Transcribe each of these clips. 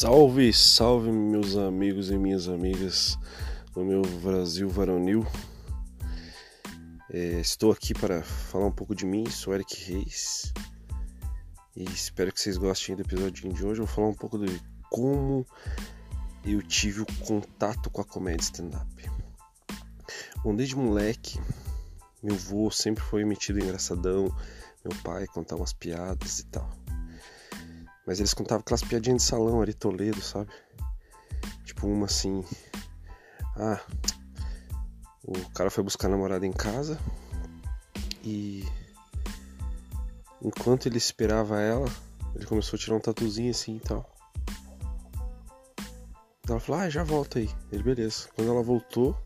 Salve, salve meus amigos e minhas amigas do meu Brasil varonil. É, estou aqui para falar um pouco de mim, sou Eric Reis e espero que vocês gostem do episódio de hoje. Eu vou falar um pouco de como eu tive o contato com a comédia stand-up. Bom, desde moleque, meu avô sempre foi metido engraçadão, meu pai contava umas piadas e tal. Mas eles contavam aquelas piadinhas de salão ali, Toledo, sabe? Tipo uma assim. Ah, o cara foi buscar a namorada em casa e enquanto ele esperava ela, ele começou a tirar um tatuzinho assim e tal. Ela falou, ah, já volta aí. Ele, beleza. Quando ela voltou,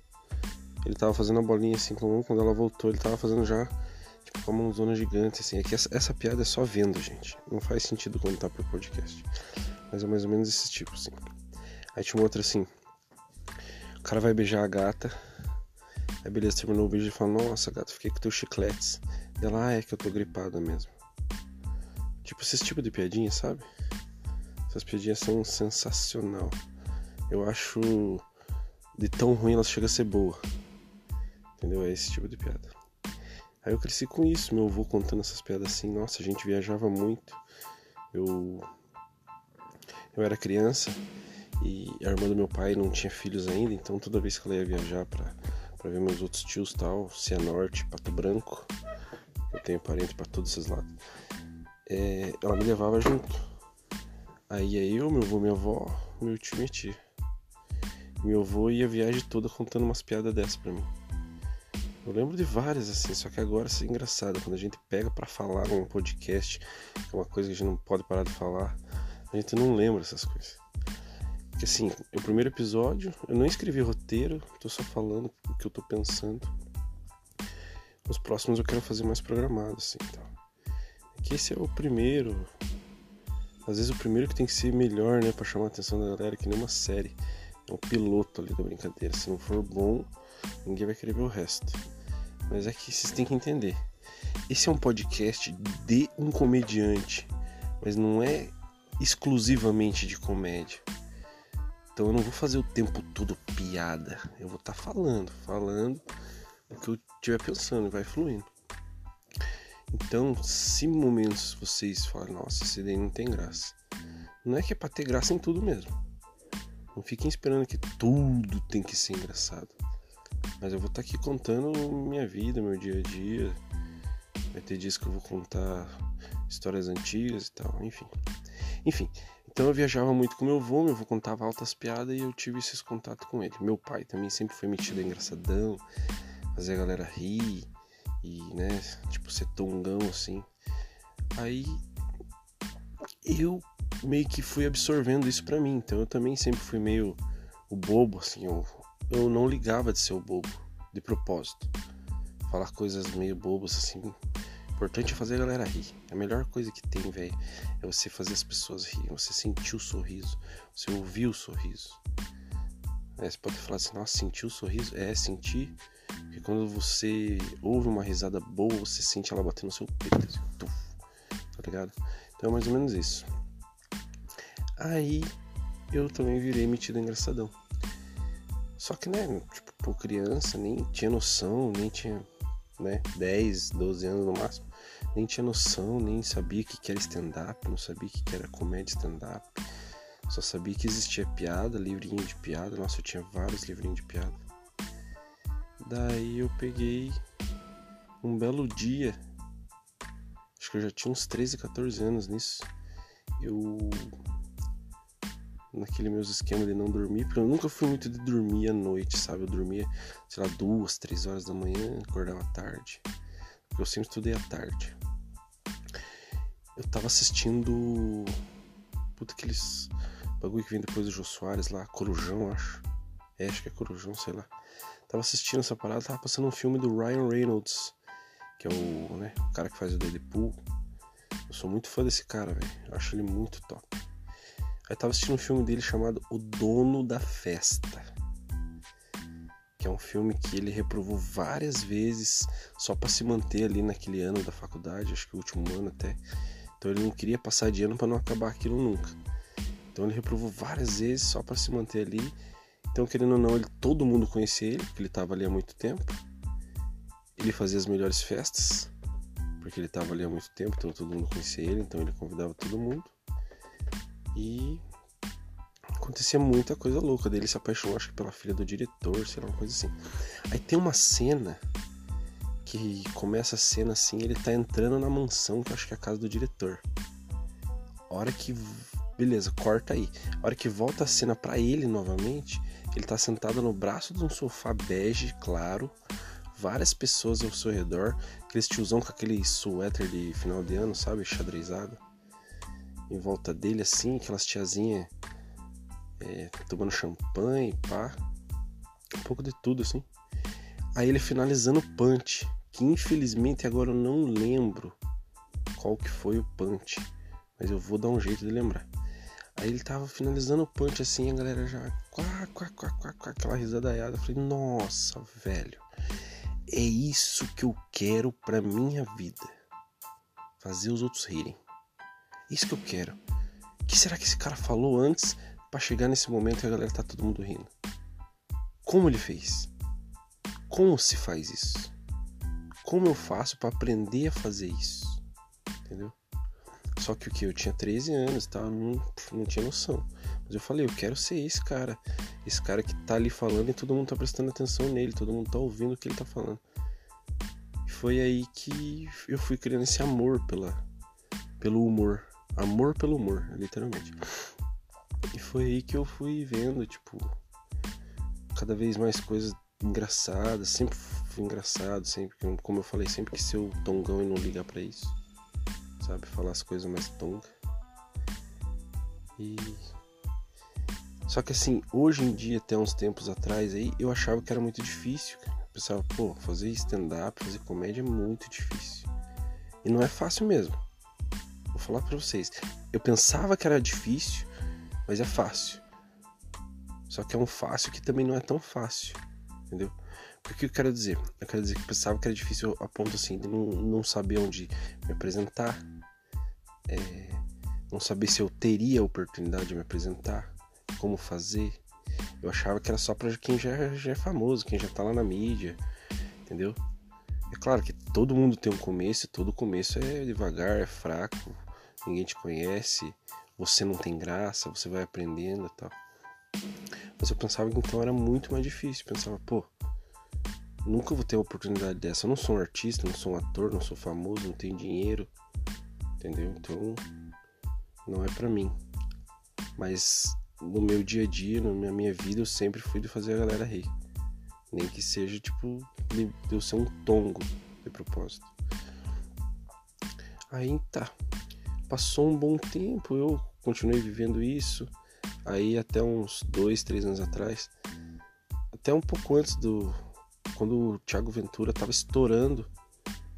ele tava fazendo a bolinha assim com a mão. Quando ela voltou, ele tava fazendo já com uma mãozona gigante, assim. Aqui essa, essa, piada é só vendo, gente. Não faz sentido contar por podcast. Mas é mais ou menos esse tipo, assim. Aí tinha uma outra assim. O cara vai beijar a gata. Aí beleza, terminou o beijo e fala, nossa gata, fiquei com teus chicletes. Ela, ah, é que eu tô gripada mesmo. Tipo, esse tipo de piadinha, sabe? Essas piadinhas são sensacional. Eu acho de tão ruim elas chegam a ser boa. Entendeu? É esse tipo de piada. Aí eu cresci com isso, meu avô contando essas piadas assim, nossa, a gente viajava muito. Eu eu era criança e a irmã do meu pai não tinha filhos ainda, então toda vez que ela ia viajar para para ver meus outros tios tal, Cianorte, Pato Branco, eu tenho parente para todos esses lados. É, ela me levava junto. Aí é eu, meu avô, minha avó, meu tio e minha tia. Meu avô ia a viagem toda contando umas piadas dessas para mim. Eu lembro de várias assim, só que agora isso é engraçado. Quando a gente pega para falar num podcast, que é uma coisa que a gente não pode parar de falar, a gente não lembra essas coisas. Porque assim, o primeiro episódio, eu não escrevi roteiro, tô só falando o que eu tô pensando. Os próximos eu quero fazer mais programado, assim, então. Que esse é o primeiro. Às vezes o primeiro que tem que ser melhor, né, para chamar a atenção da galera, que nem uma série. É um piloto ali da brincadeira. Se não for bom, ninguém vai querer ver o resto. Mas é que vocês têm que entender. Esse é um podcast de um comediante, mas não é exclusivamente de comédia. Então eu não vou fazer o tempo todo piada. Eu vou estar tá falando, falando o que eu estiver pensando e vai fluindo. Então, se momentos vocês falam, nossa, esse daí não tem graça. Não é que é pra ter graça em tudo mesmo. Não fiquem esperando que tudo tem que ser engraçado. Mas eu vou estar tá aqui contando minha vida, meu dia a dia. Vai ter dias que eu vou contar histórias antigas e tal, enfim. Enfim, então eu viajava muito com meu avô, meu avô contava altas piadas e eu tive esses contatos com ele. Meu pai também sempre foi metido engraçadão, fazer a galera rir e, né, tipo, ser tongão assim. Aí eu meio que fui absorvendo isso para mim, então eu também sempre fui meio o bobo, assim, eu eu não ligava de ser o bobo, de propósito. Falar coisas meio bobas assim. Importante é fazer a galera rir. A melhor coisa que tem, velho, é você fazer as pessoas rirem, você sentir o sorriso, você ouvir o sorriso. É, você pode falar assim, nossa, sentir o sorriso? É, sentir. Porque quando você ouve uma risada boa, você sente ela batendo no seu peito, assim, tuf, tá ligado? Então é mais ou menos isso. Aí eu também virei metido engraçadão. Só que, né, tipo, por criança, nem tinha noção, nem tinha, né, 10, 12 anos no máximo, nem tinha noção, nem sabia o que era stand-up, não sabia o que era comédia stand-up. Só sabia que existia piada, livrinho de piada. Nossa, eu tinha vários livrinhos de piada. Daí eu peguei um belo dia, acho que eu já tinha uns 13, 14 anos nisso. Eu naquele meus esquema de não dormir, porque eu nunca fui muito de dormir à noite, sabe? Eu dormia, sei lá, duas, três horas da manhã, acordava tarde. Porque eu sempre estudei à tarde. Eu tava assistindo. Puta, aqueles bagulho que vem depois do Jô Soares lá, Corujão, acho. É, acho que é Corujão, sei lá. Tava assistindo essa parada, tava passando um filme do Ryan Reynolds, que é o, né, o cara que faz o Deadpool. Eu sou muito fã desse cara, velho. Acho ele muito top. Eu tava assistindo um filme dele chamado O Dono da Festa. Que é um filme que ele reprovou várias vezes só para se manter ali naquele ano da faculdade, acho que o último ano até. Então ele não queria passar de ano para não acabar aquilo nunca. Então ele reprovou várias vezes só para se manter ali. Então, querendo ou não, ele, todo mundo conhecia ele, porque ele estava ali há muito tempo. Ele fazia as melhores festas, porque ele estava ali há muito tempo, então todo mundo conhecia ele, então ele convidava todo mundo. E acontecia muita coisa louca dele se apaixonou acho que pela filha do diretor, sei lá, uma coisa assim. Aí tem uma cena que começa a cena assim, ele tá entrando na mansão, que acho que é a casa do diretor. Hora que beleza, corta aí. Hora que volta a cena para ele novamente, ele tá sentado no braço de um sofá bege, claro, várias pessoas ao seu redor, aqueles tiozão com aquele suéter de final de ano, sabe, xadrezado. Em volta dele assim, aquelas tiazinhas é, tomando champanhe, pá. Um pouco de tudo, assim. Aí ele finalizando o punch, que infelizmente agora eu não lembro qual que foi o punch, mas eu vou dar um jeito de lembrar. Aí ele tava finalizando o punch assim, a galera já quá, quá, quá, quá, quá aquela risadaiada. Eu falei, nossa, velho, é isso que eu quero pra minha vida. Fazer os outros rirem. Isso que eu quero. O que será que esse cara falou antes para chegar nesse momento e a galera tá todo mundo rindo. Como ele fez? Como se faz isso? Como eu faço para aprender a fazer isso? Entendeu? Só que o que? Eu tinha 13 anos, tá? Não, não tinha noção. Mas eu falei, eu quero ser esse cara. Esse cara que tá ali falando e todo mundo tá prestando atenção nele, todo mundo tá ouvindo o que ele tá falando. E foi aí que eu fui criando esse amor pela, pelo humor. Amor pelo humor, literalmente. E foi aí que eu fui vendo, tipo, cada vez mais coisas engraçadas. Sempre fui engraçado, sempre, como eu falei, sempre que ser o tongão e não ligar para isso. Sabe? Falar as coisas mais tonga. E. Só que assim, hoje em dia, até uns tempos atrás aí, eu achava que era muito difícil, cara. Eu pensava, pô, fazer stand-up, fazer comédia é muito difícil. E não é fácil mesmo. Vou falar pra vocês. Eu pensava que era difícil, mas é fácil. Só que é um fácil que também não é tão fácil, entendeu? O que eu quero dizer? Eu quero dizer que eu pensava que era difícil a ponto assim de não, não saber onde me apresentar, é, não saber se eu teria a oportunidade de me apresentar, como fazer. Eu achava que era só para quem já, já é famoso, quem já tá lá na mídia, entendeu? É claro que todo mundo tem um começo, todo começo é devagar, é fraco, ninguém te conhece, você não tem graça, você vai aprendendo e tal. Mas eu pensava que então era muito mais difícil. Eu pensava, pô, nunca vou ter uma oportunidade dessa. Eu não sou um artista, não sou um ator, não sou famoso, não tenho dinheiro. Entendeu? Então, não é para mim. Mas no meu dia a dia, na minha vida, eu sempre fui de fazer a galera rir. Nem que seja, tipo, de eu ser um tongo de propósito. Aí tá. Passou um bom tempo, eu continuei vivendo isso. Aí até uns dois, três anos atrás, até um pouco antes do. Quando o Thiago Ventura tava estourando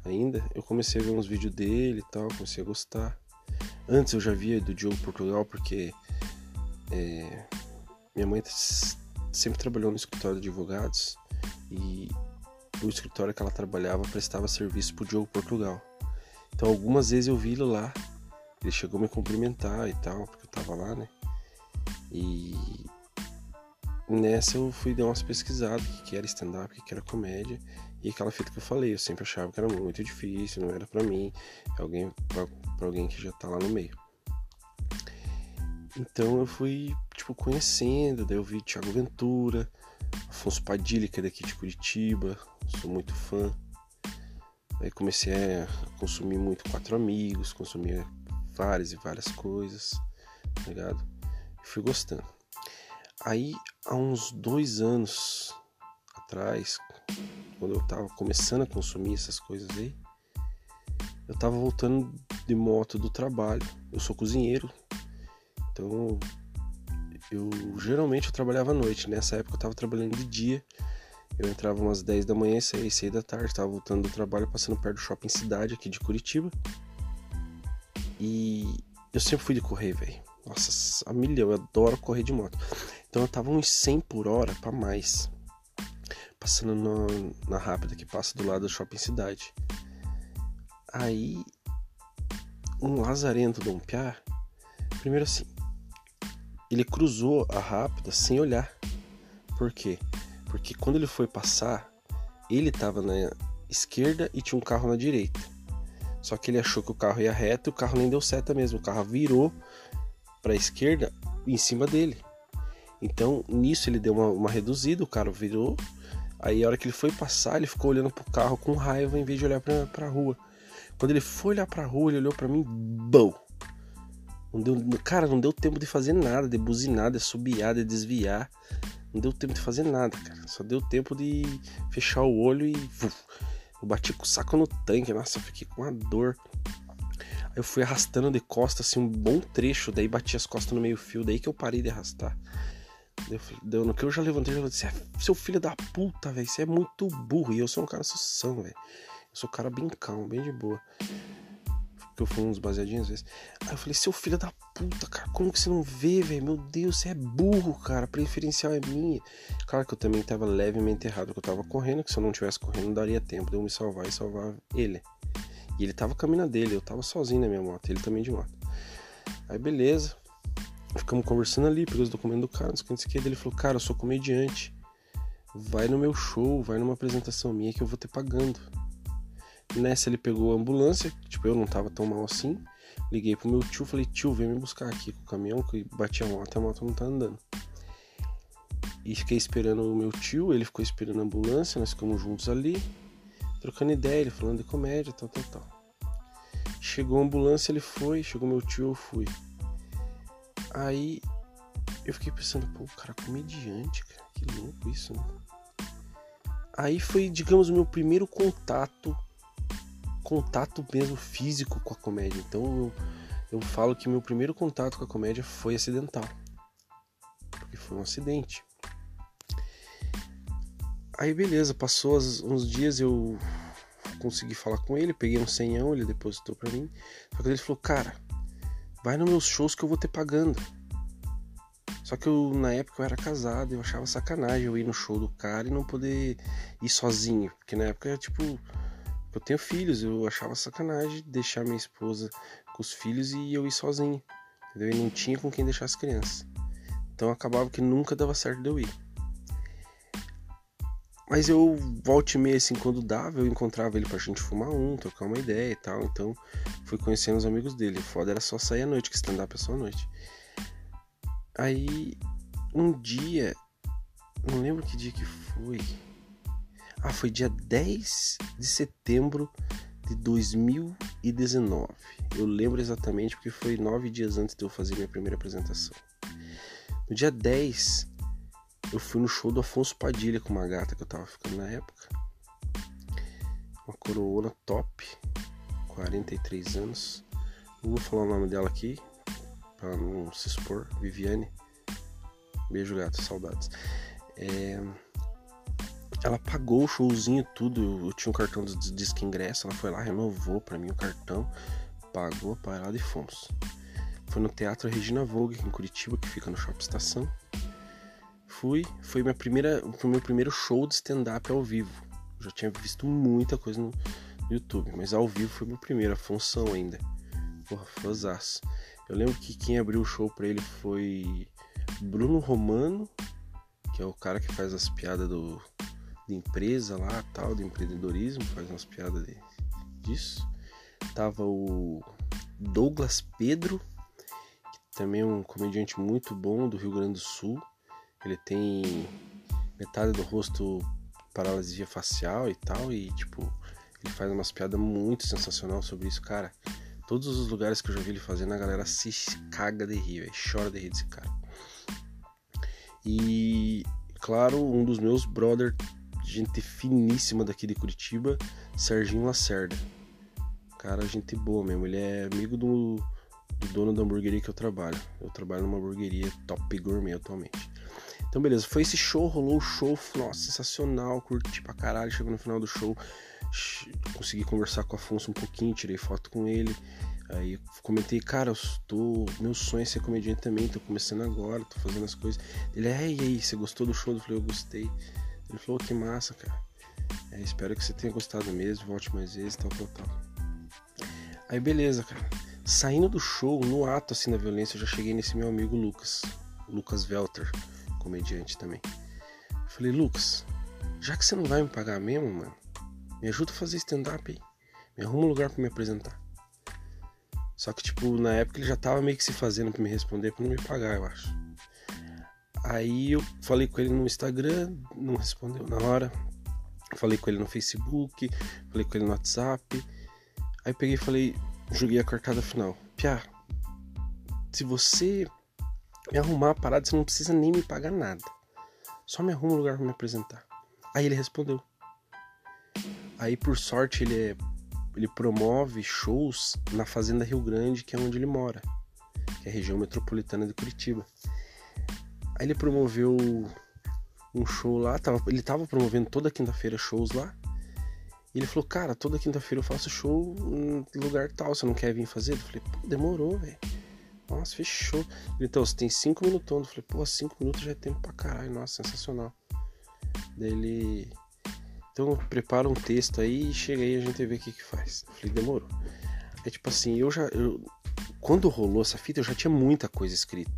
ainda, eu comecei a ver uns vídeos dele e tal, comecei a gostar. Antes eu já via do Diogo Portugal porque é, minha mãe sempre trabalhou no escritório de advogados e o escritório que ela trabalhava prestava serviço pro Diogo Portugal. Então algumas vezes eu vi ele lá ele chegou a me cumprimentar e tal, porque eu tava lá, né? E nessa eu fui dar umas pesquisadas, o que era stand-up, o que era comédia, e aquela fita que eu falei, eu sempre achava que era muito difícil, não era para mim, é alguém para alguém que já tá lá no meio. Então eu fui, tipo, conhecendo, daí eu vi Thiago Ventura, Afonso Padilha, que é daqui de Curitiba, sou muito fã. Aí comecei a consumir muito Quatro Amigos, consumia várias e várias coisas, tá ligado? Fui gostando. Aí, há uns dois anos atrás, quando eu tava começando a consumir essas coisas aí, eu tava voltando de moto do trabalho. Eu sou cozinheiro, então eu geralmente eu trabalhava à noite. Nessa época eu tava trabalhando de dia. Eu entrava umas 10 da manhã e saía 6 da tarde. Tava voltando do trabalho, passando perto do shopping cidade aqui de Curitiba. E eu sempre fui de correr, velho. Nossa, a milhão, eu adoro correr de moto. Então eu tava uns 100 por hora para mais. Passando no, na rápida que passa do lado do shopping cidade. Aí, um lazarento Dom Piá. Primeiro assim, ele cruzou a rápida sem olhar. Por quê? Porque quando ele foi passar, ele estava na esquerda e tinha um carro na direita. Só que ele achou que o carro ia reto e o carro nem deu seta mesmo. O carro virou para a esquerda em cima dele. Então nisso ele deu uma, uma reduzida, o carro virou. Aí a hora que ele foi passar, ele ficou olhando pro carro com raiva em vez de olhar pra, pra rua. Quando ele foi olhar pra rua, ele olhou para mim, bom. Não deu, cara, não deu tempo de fazer nada, de buzinar, de subiar, de desviar. Não deu tempo de fazer nada, cara. Só deu tempo de fechar o olho e. Eu bati com o saco no tanque. Nossa, eu fiquei com uma dor. Aí eu fui arrastando de costas assim um bom trecho. Daí bati as costas no meio-fio. Daí que eu parei de arrastar. Deu, no que eu já levantei, eu disse: é, Seu filho da puta, velho. Você é muito burro. E eu sou um cara sução, velho. Eu sou um cara bem calmo, bem de boa que eu fumo uns baseadinhos às vezes. Aí eu falei, seu filho da puta, cara, como que você não vê, velho? Meu Deus, você é burro, cara. A preferencial é minha. Claro que eu também tava levemente errado, porque eu tava correndo, que se eu não tivesse correndo, daria tempo de eu me salvar e salvar ele. E ele tava caminhando dele, eu tava sozinho na minha moto, ele também de moto. Aí beleza. Ficamos conversando ali, pegou os documentos do cara, não sei o que, ele falou, cara, eu sou comediante. Vai no meu show, vai numa apresentação minha que eu vou ter pagando. Nessa ele pegou a ambulância, tipo, eu não tava tão mal assim. Liguei pro meu tio, falei, tio, vem me buscar aqui com o caminhão, que bati a moto, a moto não tá andando. E fiquei esperando o meu tio, ele ficou esperando a ambulância, nós ficamos juntos ali, trocando ideia, ele falando de comédia, tal, tal, tal. Chegou a ambulância, ele foi, chegou meu tio, eu fui. Aí eu fiquei pensando, pô, cara, comediante, cara, que louco isso, né? Aí foi, digamos, o meu primeiro contato contato mesmo físico com a comédia. Então eu, eu falo que meu primeiro contato com a comédia foi acidental. Porque foi um acidente. Aí beleza, passou uns dias eu consegui falar com ele, peguei um senhão, ele depositou para mim. Só que ele falou, cara, vai nos meus shows que eu vou ter pagando. Só que eu, na época eu era casado, eu achava sacanagem eu ir no show do cara e não poder ir sozinho. Porque na época, tipo, eu tenho filhos, eu achava sacanagem deixar minha esposa com os filhos e eu ir sozinho. Entendeu? E não tinha com quem deixar as crianças. Então acabava que nunca dava certo de eu ir. Mas eu volte e meia assim, quando dava, eu encontrava ele pra gente fumar um, trocar uma ideia e tal. Então fui conhecendo os amigos dele. Foda era só sair à noite, que stand-up é só à noite. Aí um dia, não lembro que dia que foi. Ah, foi dia 10 de setembro de 2019. Eu lembro exatamente porque foi nove dias antes de eu fazer minha primeira apresentação. No dia 10, eu fui no show do Afonso Padilha com uma gata que eu tava ficando na época. Uma coroona top, 43 anos. Não vou falar o nome dela aqui, para não se expor. Viviane. Beijo, gato, saudades. É ela pagou o showzinho tudo. Eu tinha um cartão de disque ingresso. Ela foi lá, renovou para mim o cartão, pagou a parada e fomos. Foi no Teatro Regina Vogue, em Curitiba, que fica no Shopping Estação. Fui, foi minha primeira, o meu primeiro show de stand-up ao vivo. Eu já tinha visto muita coisa no, no YouTube, mas ao vivo foi meu primeiro, a função ainda. Porra, fãzaço. Eu lembro que quem abriu o show pra ele foi Bruno Romano, que é o cara que faz as piadas do de empresa lá, tal, de empreendedorismo, faz umas piadas de, disso. Tava o Douglas Pedro, que também é um comediante muito bom do Rio Grande do Sul. Ele tem metade do rosto paralisia facial e tal, e tipo, ele faz umas piadas muito sensacional sobre isso, cara. Todos os lugares que eu já vi ele fazendo, a galera se caga de rir, véio, chora de rir desse cara. E, claro, um dos meus brother gente finíssima daqui de Curitiba, Serginho Lacerda. Cara, gente boa mesmo. Ele é amigo do, do dono da hamburgueria que eu trabalho. Eu trabalho numa hamburgueria top gourmet atualmente. Então, beleza, foi esse show, rolou o show, nossa, sensacional, curti pra caralho. Chegou no final do show, consegui conversar com o Afonso um pouquinho, tirei foto com ele. Aí comentei, cara, eu tô. Meu sonho é ser comediante também, tô começando agora, tô fazendo as coisas. Ele, é, e aí, você gostou do show? Eu falei, eu gostei. Ele falou que massa, cara. É, espero que você tenha gostado mesmo, volte mais vezes, tal, tal, tal. Aí beleza, cara. Saindo do show, no ato assim da violência, eu já cheguei nesse meu amigo Lucas. Lucas Welter, comediante também. Eu falei, Lucas, já que você não vai me pagar mesmo, mano, me ajuda a fazer stand-up aí. Me arruma um lugar para me apresentar. Só que, tipo, na época ele já tava meio que se fazendo pra me responder pra não me pagar, eu acho. Aí eu falei com ele no Instagram, não respondeu na hora. Falei com ele no Facebook, falei com ele no WhatsApp. Aí peguei e falei, joguei a cartada final. Piá, se você me arrumar a parada, você não precisa nem me pagar nada. Só me arruma um lugar pra me apresentar. Aí ele respondeu. Aí por sorte ele é ele promove shows na Fazenda Rio Grande, que é onde ele mora, que é a região metropolitana de Curitiba. Aí ele promoveu um show lá, tava, ele tava promovendo toda quinta-feira shows lá. E ele falou, cara, toda quinta-feira eu faço show em lugar tal, você não quer vir fazer? Eu falei, pô, demorou, velho. Nossa, fechou. Então, você tem cinco minutos. Eu falei, pô, cinco minutos já é tempo pra caralho. Nossa, sensacional. Daí ele então prepara um texto aí e chega aí a gente vê o que que faz. Eu falei, demorou. É tipo assim, eu já. Eu, quando rolou essa fita, eu já tinha muita coisa escrita.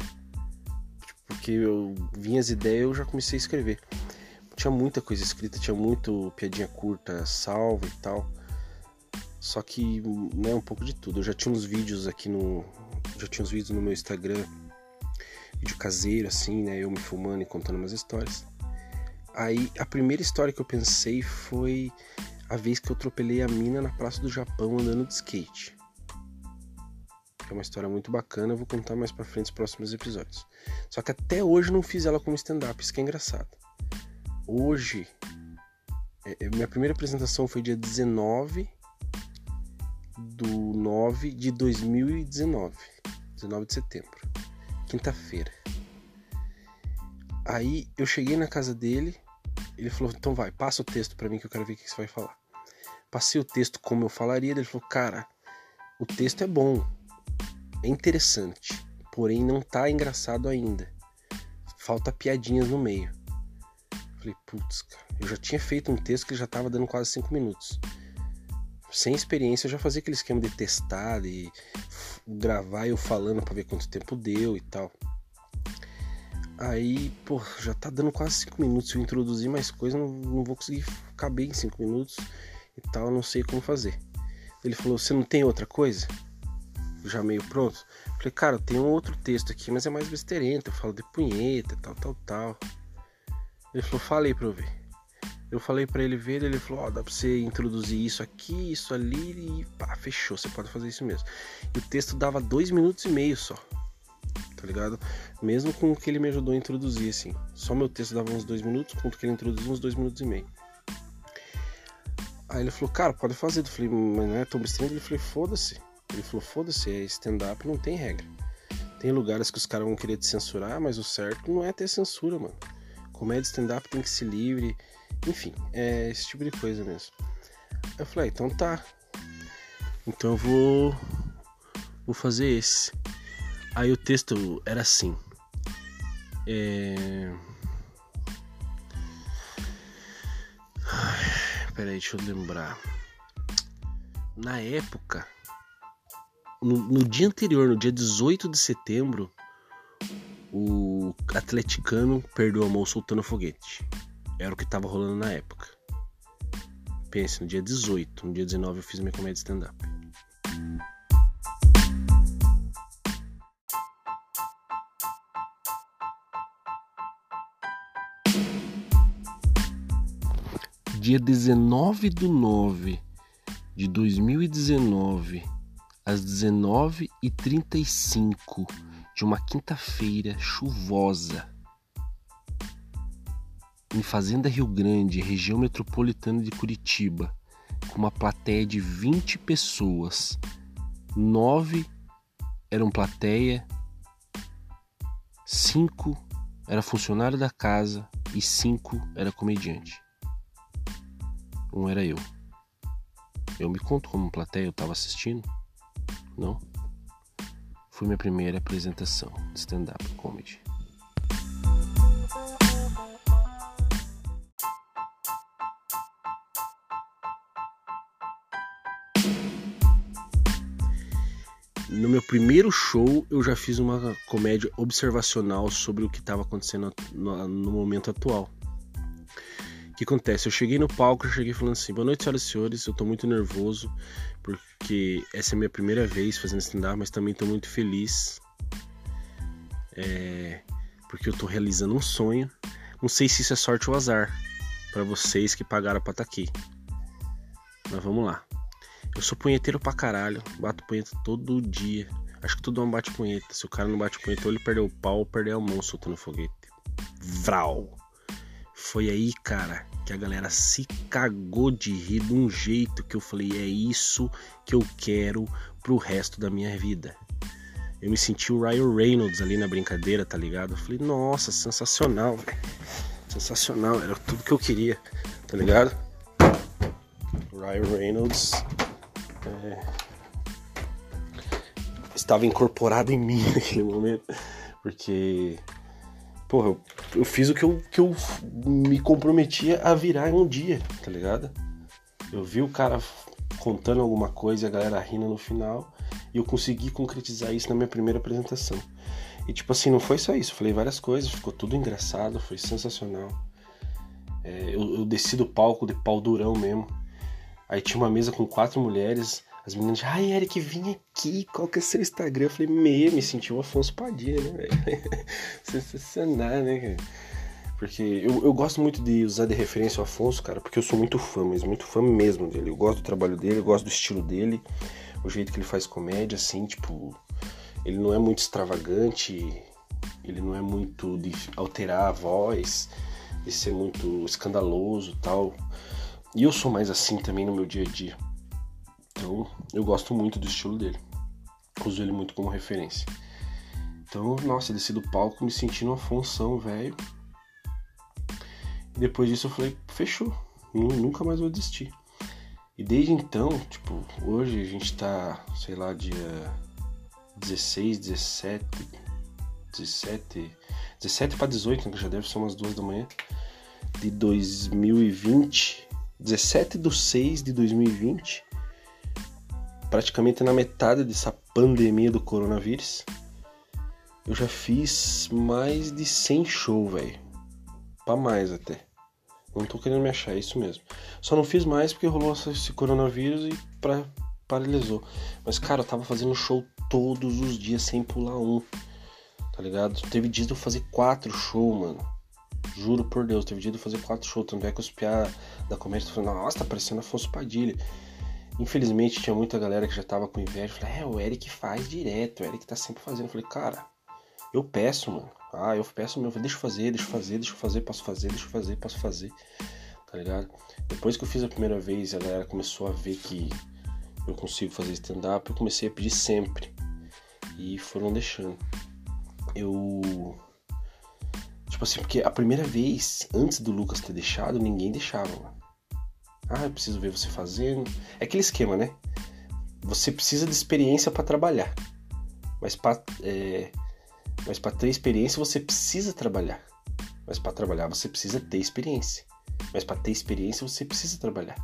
Porque eu vinha as ideias eu já comecei a escrever. Tinha muita coisa escrita, tinha muito piadinha curta, salva e tal. Só que, né, um pouco de tudo. Eu já tinha uns vídeos aqui no. Já tinha uns vídeos no meu Instagram. Vídeo caseiro, assim, né? Eu me filmando e contando umas histórias. Aí a primeira história que eu pensei foi a vez que eu atropelei a mina na Praça do Japão andando de skate. É uma história muito bacana, eu vou contar mais pra frente nos próximos episódios. Só que até hoje não fiz ela como stand-up, isso que é engraçado. Hoje, é, é minha primeira apresentação foi dia 19 do 9 de 2019, 19 de setembro, quinta-feira. Aí eu cheguei na casa dele, ele falou: então vai, passa o texto para mim que eu quero ver o que você vai falar. Passei o texto como eu falaria, ele falou: cara, o texto é bom, é interessante, porém não tá engraçado ainda. Falta piadinhas no meio. Falei, putz, cara, eu já tinha feito um texto que já tava dando quase cinco minutos. Sem experiência, eu já fazia aquele esquema de testar, de gravar eu falando para ver quanto tempo deu e tal. Aí, pô, já tá dando quase 5 minutos. Se eu introduzir mais coisa, não, não vou conseguir caber em 5 minutos e tal, não sei como fazer. Ele falou: Você não tem outra coisa? Já meio pronto? Falei, cara, tem um outro texto aqui, mas é mais besteirento. Eu falo de punheta, tal, tal, tal. Ele falou: Falei pra eu ver. Eu falei para ele ver, ele falou: Ó, oh, dá pra você introduzir isso aqui, isso ali e pá, fechou, você pode fazer isso mesmo. E o texto dava dois minutos e meio só tá ligado? Mesmo com o que ele me ajudou a introduzir, assim. Só meu texto dava uns dois minutos, com o que ele introduziu, uns dois minutos e meio. Aí ele falou, cara, pode fazer. Eu falei, mas não é tão besteira? Ele falou, foda-se. Ele falou, foda-se, é stand-up, não tem regra. Tem lugares que os caras vão querer te censurar, mas o certo não é ter censura, mano. Comédia stand-up tem que ser livre. Enfim, é esse tipo de coisa mesmo. Eu falei, ah, então tá. Então eu vou. Vou fazer esse. Aí o texto era assim. É... Peraí, deixa eu lembrar. Na época, no, no, dia anterior, no dia 18 de setembro, o atleticano perdeu a mão soltando foguete. Era o que tava rolando na época. Pense, no dia 18, no dia 19 eu fiz minha comédia stand-up. dia 19 do 9 de 2019, às 19h35 de uma quinta-feira chuvosa, em Fazenda Rio Grande, região metropolitana de Curitiba, com uma plateia de 20 pessoas. Nove eram plateia, cinco era funcionário da casa e cinco era comediante. Um era eu. Eu me conto como plateia, eu estava assistindo? Não. Foi minha primeira apresentação de stand-up comedy. no meu primeiro show eu já fiz uma comédia observacional sobre o que estava acontecendo no, momento atual. Que acontece? Eu cheguei no palco, eu cheguei falando assim: boa noite, senhoras e senhores, eu tô muito nervoso porque essa é a minha primeira vez fazendo stand-up, mas também tô muito feliz é, porque eu tô realizando um sonho. Não sei se isso é sorte ou azar para vocês que pagaram pra estar tá aqui. Mas vamos lá. Eu sou punheteiro pra caralho, bato punheta todo dia. Acho que todo mundo bate punheta. Se o cara não bate punheta, ou ele perdeu o pau ou perdeu a mão soltando foguete. Vral! Foi aí, cara, que a galera se cagou de rir de um jeito que eu falei: é isso que eu quero pro resto da minha vida. Eu me senti o Ryan Reynolds ali na brincadeira, tá ligado? Eu falei: nossa, sensacional, velho. Sensacional, era tudo que eu queria, tá ligado? Ryan Reynolds é, estava incorporado em mim naquele momento, porque, porra, eu, eu, fiz o que eu, que eu me comprometia a virar em um dia, tá ligado? Eu vi o cara contando alguma coisa e a galera rindo no final, e eu consegui concretizar isso na minha primeira apresentação. E tipo assim, não foi só isso, eu falei várias coisas, ficou tudo engraçado, foi sensacional. É, eu, eu desci do palco de pau durão mesmo. Aí tinha uma mesa com quatro mulheres. As meninas, ai, Eric, vim aqui, qual que é seu Instagram? Eu falei, meio, me senti o Afonso Padilha, né, velho? Sensacional, né? Porque eu, eu gosto muito de usar de referência o Afonso, cara, porque eu sou muito fã, mas muito fã mesmo dele. Eu gosto do trabalho dele, eu gosto do estilo dele, o jeito que ele faz comédia, assim, tipo. Ele não é muito extravagante, ele não é muito de alterar a voz, de ser muito escandaloso tal. E eu sou mais assim também no meu dia a dia. Então, eu gosto muito do estilo dele. Uso ele muito como referência. Então, nossa, desci do palco me sentindo uma função, velho. Depois disso eu falei, fechou. Nunca mais vou desistir. E desde então, tipo, hoje a gente tá, sei lá, dia 16, 17, 17, 17 para 18, né, que já deve ser umas duas da manhã, de 2020. 17 de 6 de 2020, praticamente na metade dessa pandemia do coronavírus, eu já fiz mais de 100 shows, velho. Pra mais até. Não tô querendo me achar, é isso mesmo. Só não fiz mais porque rolou esse coronavírus e pra, paralisou. Mas, cara, eu tava fazendo show todos os dias sem pular um. Tá ligado? Teve dias de eu fazer quatro shows, mano. Juro por Deus, teve dia de fazer quatro shows. Tanto é que os piá da comédia falando, nossa, tá parecendo Afonso Padilha. Infelizmente tinha muita galera que já tava com inveja. Falei, é, o Eric faz direto, o Eric tá sempre fazendo. Eu falei, cara, eu peço, mano. Ah, eu peço mesmo. Deixa eu fazer, deixa eu fazer, deixa eu fazer, posso fazer, deixa eu fazer, posso fazer. Tá ligado? Depois que eu fiz a primeira vez, a galera começou a ver que eu consigo fazer stand-up, eu comecei a pedir sempre. E foram deixando. Eu Tipo assim, porque a primeira vez, antes do Lucas ter deixado, ninguém deixava, mano. Ah, eu preciso ver você fazendo. É aquele esquema, né? Você precisa de experiência para trabalhar. Mas para é... mas para ter experiência você precisa trabalhar. Mas para trabalhar você precisa ter experiência. Mas para ter experiência você precisa trabalhar.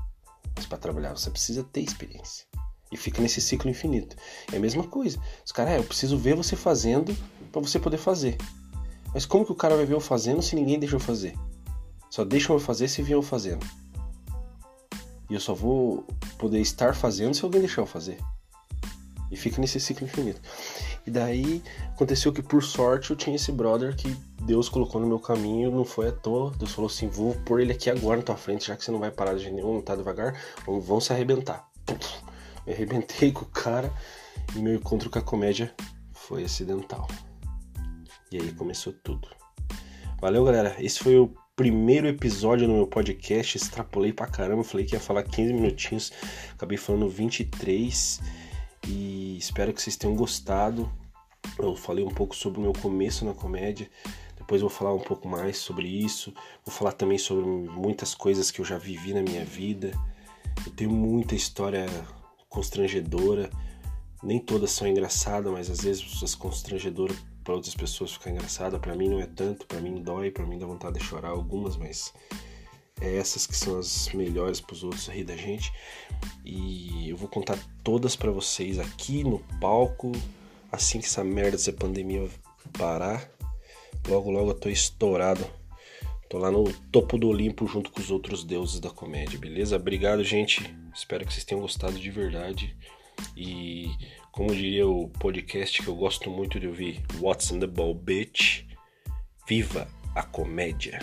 Mas para trabalhar você precisa ter experiência. E fica nesse ciclo infinito. É a mesma coisa. Os caras, é, eu preciso ver você fazendo para você poder fazer. Mas como que o cara vai ver eu fazendo se ninguém deixa eu fazer? Só deixam eu fazer se viam eu fazendo. E eu só vou poder estar fazendo se alguém deixar eu fazer. E fica nesse ciclo infinito. E daí aconteceu que por sorte eu tinha esse brother que Deus colocou no meu caminho, não foi à toa. Deus falou assim: vou pôr ele aqui agora na tua frente, já que você não vai parar de nenhum, não tá devagar, vão se arrebentar. Me arrebentei com o cara e meu encontro com a comédia foi acidental. E aí começou tudo. Valeu, galera. Esse foi o primeiro episódio no meu podcast. Extrapolei pra caramba. Falei que ia falar 15 minutinhos. Acabei falando 23. E espero que vocês tenham gostado. Eu falei um pouco sobre o meu começo na comédia. Depois vou falar um pouco mais sobre isso. Vou falar também sobre muitas coisas que eu já vivi na minha vida. Eu tenho muita história constrangedora. Nem todas são engraçadas, mas às vezes as constrangedoras para outras pessoas ficar engraçada, para mim não é tanto, para mim dói, para mim dá vontade de chorar algumas, mas é essas que são as melhores para os outros rir da gente. E eu vou contar todas para vocês aqui no palco, assim que essa merda dessa pandemia parar. Logo, logo eu tô estourado. Tô lá no topo do Olimpo junto com os outros deuses da comédia, beleza? Obrigado, gente. Espero que vocês tenham gostado de verdade. E como diria o podcast que eu gosto muito de ouvir, What's in the Ball Bitch? Viva a comédia!